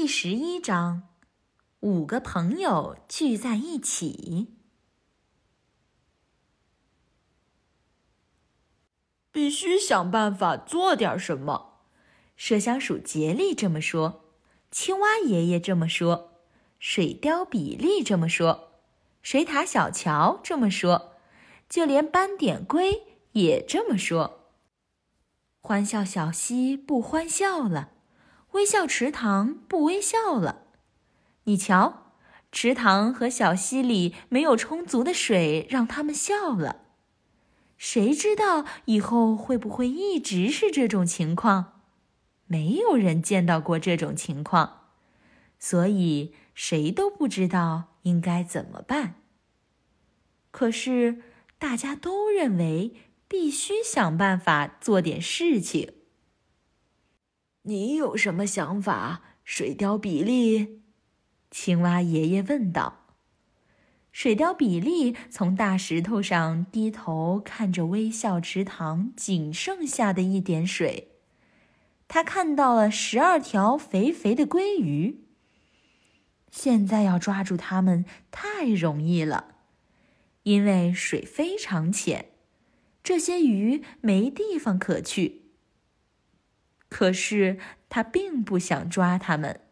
第十一章，五个朋友聚在一起。必须想办法做点什么。麝香鼠杰利这么说，青蛙爷爷这么说，水貂比利这么说，水獭小乔这么说，就连斑点龟也这么说。欢笑小溪不欢笑了，微笑池塘不微笑了。你瞧，池塘和小溪里没有充足的水，让他们笑了。谁知道以后会不会一直是这种情况？没有人见到过这种情况，所以谁都不知道应该怎么办。可是大家都认为必须想办法做点事情。你有什么想法，水貂比利？青蛙爷爷问道。水貂比利从大石头上低头看着微笑池塘仅剩下的一点水，他看到了十二条肥肥的鲑鱼。现在要抓住它们太容易了，因为水非常浅，这些鱼没地方可去。可是他并不想抓他们，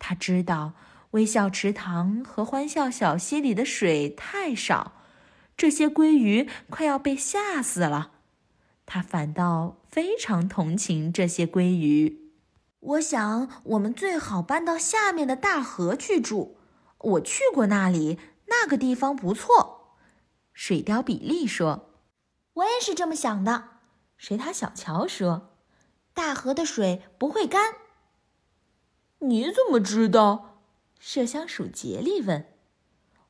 他知道。微笑池塘和欢笑小溪里的水太少，这些鲑鱼快要被吓死了。他反倒非常同情这些鲑鱼。我想，我们最好搬到下面的大河去住。我去过那里，那个地方不错。水貂比利说：“我也是这么想的。”水獭小乔说：“大河的水不会干。”你怎么知道？麝香鼠杰利问：“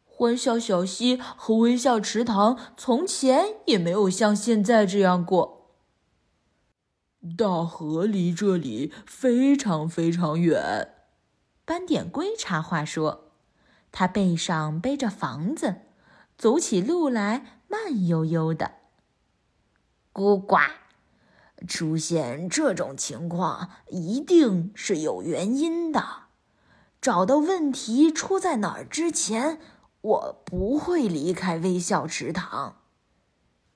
欢笑小溪和微笑池塘从前也没有像现在这样过。大河离这里非常非常远。”斑点龟插话说：“它背上背着房子，走起路来慢悠悠的。”咕呱，出现这种情况一定是有原因的。找到问题出在哪儿之前，我不会离开微笑池塘。”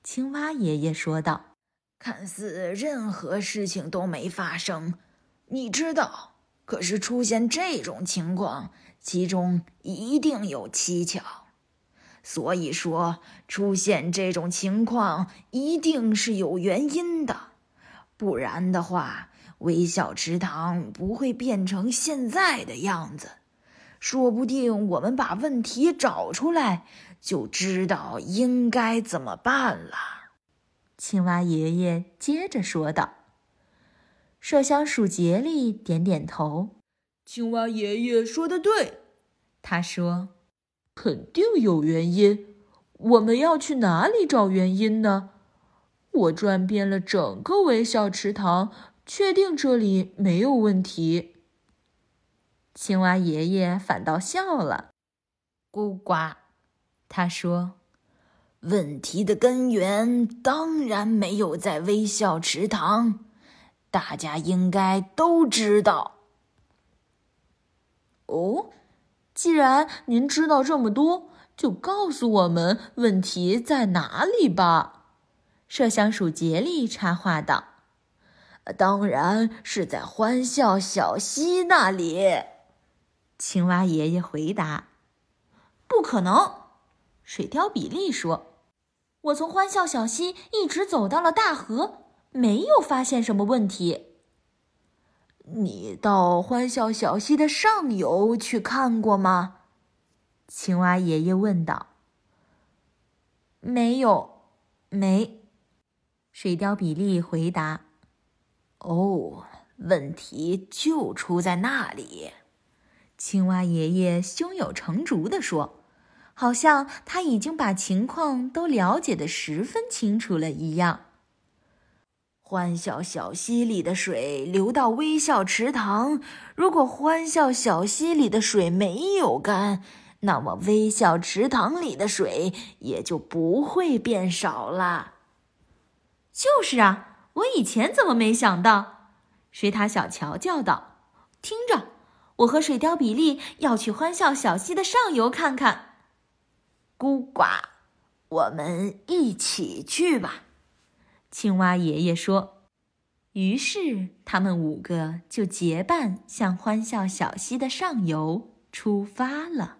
青蛙爷爷说道。“看似任何事情都没发生，你知道，可是出现这种情况，其中一定有蹊跷。所以说，出现这种情况一定是有原因的，不然的话。”微笑池塘不会变成现在的样子，说不定我们把问题找出来，就知道应该怎么办了。青蛙爷爷接着说道。麝香鼠杰利点点头。青蛙爷爷说的对，他说：“肯定有原因。我们要去哪里找原因呢？我转遍了整个微笑池塘。”确定这里没有问题。青蛙爷爷反倒笑了，咕呱，他说：“问题的根源当然没有在微笑池塘，大家应该都知道。”哦，既然您知道这么多，就告诉我们问题在哪里吧。”麝香鼠杰利插话道。当然是在欢笑小溪那里，青蛙爷爷回答：“不可能。”水貂比利说：“我从欢笑小溪一直走到了大河，没有发现什么问题。”你到欢笑小溪的上游去看过吗？青蛙爷爷问道。“没有，没。”水貂比利回答。哦，问题就出在那里。青蛙爷爷胸有成竹地说，好像他已经把情况都了解的十分清楚了一样。欢笑小溪里的水流到微笑池塘，如果欢笑小溪里的水没有干，那么微笑池塘里的水也就不会变少了。就是啊。我以前怎么没想到？水獭小乔叫道：“听着，我和水貂比利要去欢笑小溪的上游看看。孤寡，我们一起去吧。青蛙爷爷说。于是，他们五个就结伴向欢笑小溪的上游出发了。